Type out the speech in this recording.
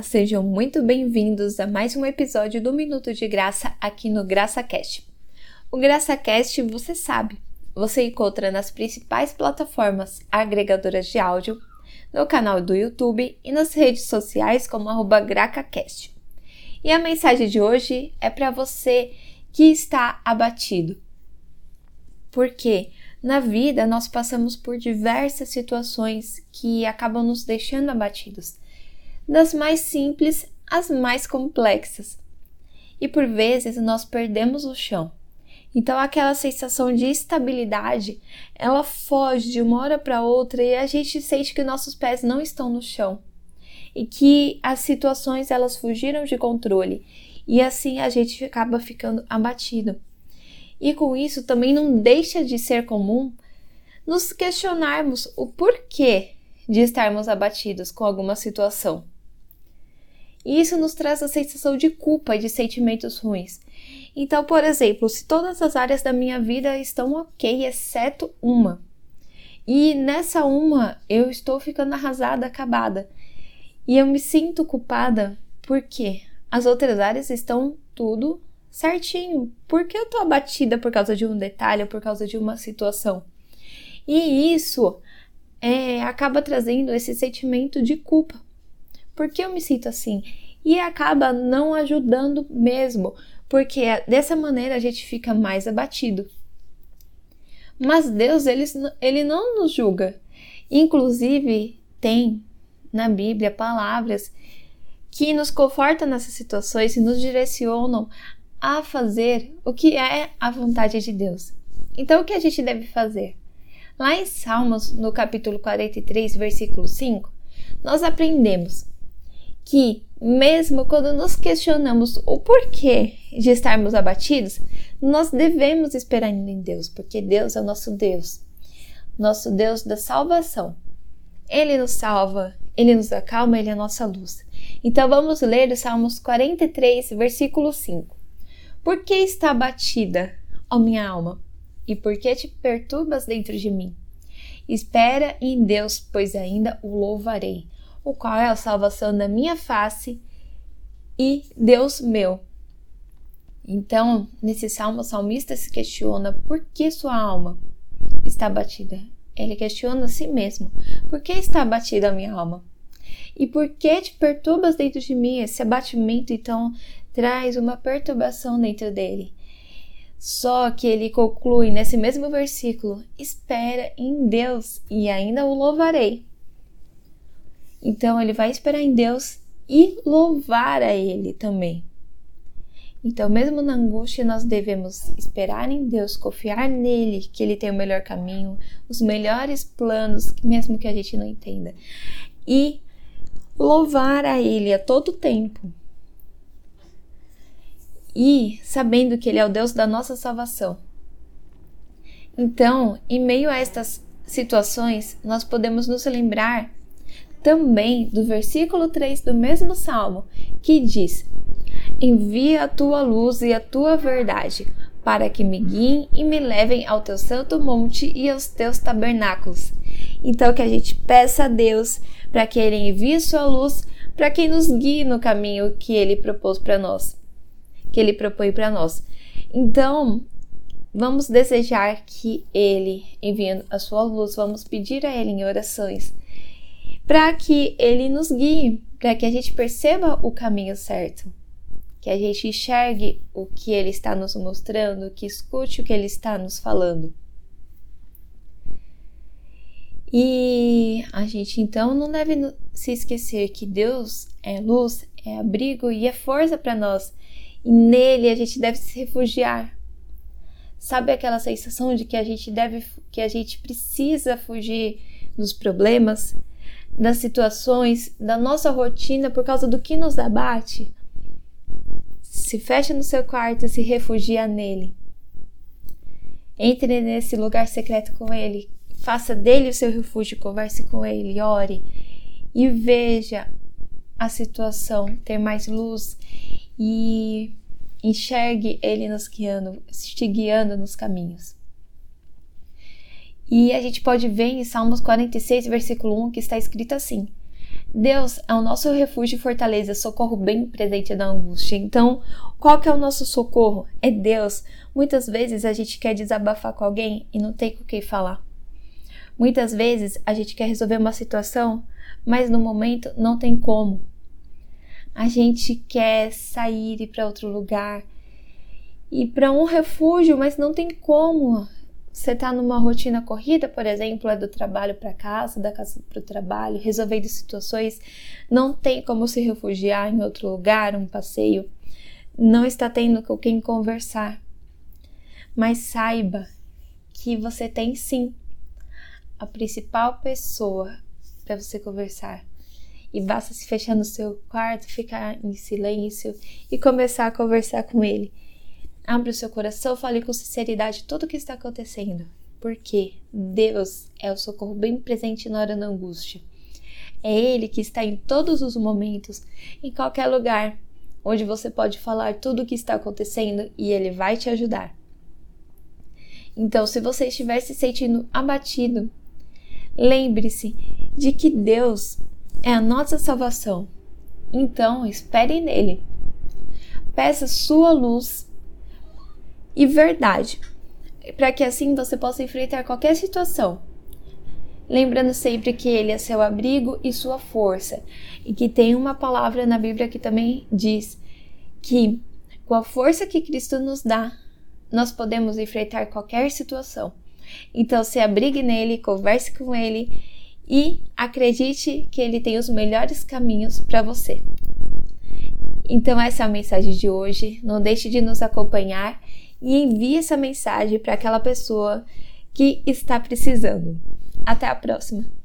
Olá, sejam muito bem-vindos a mais um episódio do Minuto de Graça aqui no GraçaCast. O GraçaCast, você sabe, você encontra nas principais plataformas agregadoras de áudio, no canal do YouTube e nas redes sociais como GracaCast. E a mensagem de hoje é para você que está abatido. Porque na vida nós passamos por diversas situações que acabam nos deixando abatidos das mais simples às mais complexas. E por vezes nós perdemos o chão. Então aquela sensação de estabilidade, ela foge de uma hora para outra e a gente sente que nossos pés não estão no chão e que as situações elas fugiram de controle e assim a gente acaba ficando abatido. E com isso também não deixa de ser comum nos questionarmos o porquê de estarmos abatidos com alguma situação. E isso nos traz a sensação de culpa e de sentimentos ruins. Então, por exemplo, se todas as áreas da minha vida estão ok, exceto uma, e nessa uma eu estou ficando arrasada, acabada, e eu me sinto culpada porque as outras áreas estão tudo certinho. Por que eu estou abatida por causa de um detalhe por causa de uma situação? E isso é, acaba trazendo esse sentimento de culpa por que eu me sinto assim? E acaba não ajudando mesmo, porque dessa maneira a gente fica mais abatido. Mas Deus, ele, ele não nos julga. Inclusive, tem na Bíblia palavras que nos confortam nessas situações e nos direcionam a fazer o que é a vontade de Deus. Então, o que a gente deve fazer? Lá em Salmos, no capítulo 43, versículo 5, nós aprendemos que, mesmo quando nos questionamos o porquê de estarmos abatidos, nós devemos esperar em Deus, porque Deus é o nosso Deus, nosso Deus da salvação. Ele nos salva, ele nos acalma, ele é a nossa luz. Então vamos ler o Salmos 43, versículo 5. Por que está abatida, ó minha alma? E por que te perturbas dentro de mim? Espera em Deus, pois ainda o louvarei o qual é a salvação da minha face e Deus meu. Então, nesse salmo, o salmista se questiona por que sua alma está abatida. Ele questiona a si mesmo: por que está abatida a minha alma? E por que te perturbas dentro de mim? Esse abatimento, então, traz uma perturbação dentro dele. Só que ele conclui nesse mesmo versículo: espera em Deus e ainda o louvarei. Então ele vai esperar em Deus e louvar a Ele também. Então, mesmo na angústia, nós devemos esperar em Deus, confiar nele, que Ele tem o melhor caminho, os melhores planos, mesmo que a gente não entenda, e louvar a Ele a todo tempo. E sabendo que Ele é o Deus da nossa salvação. Então, em meio a estas situações, nós podemos nos lembrar também do versículo 3 do mesmo salmo, que diz: Envia a tua luz e a tua verdade, para que me guiem e me levem ao teu santo monte e aos teus tabernáculos. Então, que a gente peça a Deus para que Ele envie sua luz para que nos guie no caminho que Ele propôs para nós, que Ele propõe para nós. Então, vamos desejar que Ele, enviando a sua luz, vamos pedir a Ele em orações para que ele nos guie, para que a gente perceba o caminho certo, que a gente enxergue o que ele está nos mostrando, que escute o que ele está nos falando. E a gente então não deve se esquecer que Deus é luz, é abrigo e é força para nós. E nele a gente deve se refugiar. Sabe aquela sensação de que a gente deve, que a gente precisa fugir dos problemas, das situações, da nossa rotina por causa do que nos abate, se feche no seu quarto e se refugia nele. Entre nesse lugar secreto com ele, faça dele o seu refúgio, converse com ele, ore e veja a situação ter mais luz e enxergue ele nos guiando, te guiando nos caminhos. E a gente pode ver em Salmos 46, versículo 1, que está escrito assim: Deus é o nosso refúgio e fortaleza, socorro bem presente na angústia. Então, qual que é o nosso socorro? É Deus. Muitas vezes a gente quer desabafar com alguém e não tem com quem falar. Muitas vezes a gente quer resolver uma situação, mas no momento não tem como. A gente quer sair e para outro lugar, ir para um refúgio, mas não tem como você está numa rotina corrida, por exemplo, é do trabalho para casa, da casa para o trabalho, resolvendo situações, não tem como se refugiar em outro lugar, um passeio, não está tendo com quem conversar. Mas saiba que você tem sim a principal pessoa para você conversar. E basta se fechar no seu quarto, ficar em silêncio e começar a conversar com ele Abra o seu coração, fale com sinceridade tudo o que está acontecendo. Porque Deus é o socorro bem presente na hora da angústia. É Ele que está em todos os momentos, em qualquer lugar, onde você pode falar tudo o que está acontecendo e Ele vai te ajudar. Então, se você estiver se sentindo abatido, lembre-se de que Deus é a nossa salvação. Então, espere nele. Peça sua luz e verdade, para que assim você possa enfrentar qualquer situação. Lembrando sempre que Ele é seu abrigo e sua força, e que tem uma palavra na Bíblia que também diz que com a força que Cristo nos dá, nós podemos enfrentar qualquer situação. Então, se abrigue nele, converse com ele e acredite que ele tem os melhores caminhos para você. Então, essa é a mensagem de hoje. Não deixe de nos acompanhar e envie essa mensagem para aquela pessoa que está precisando. Até a próxima!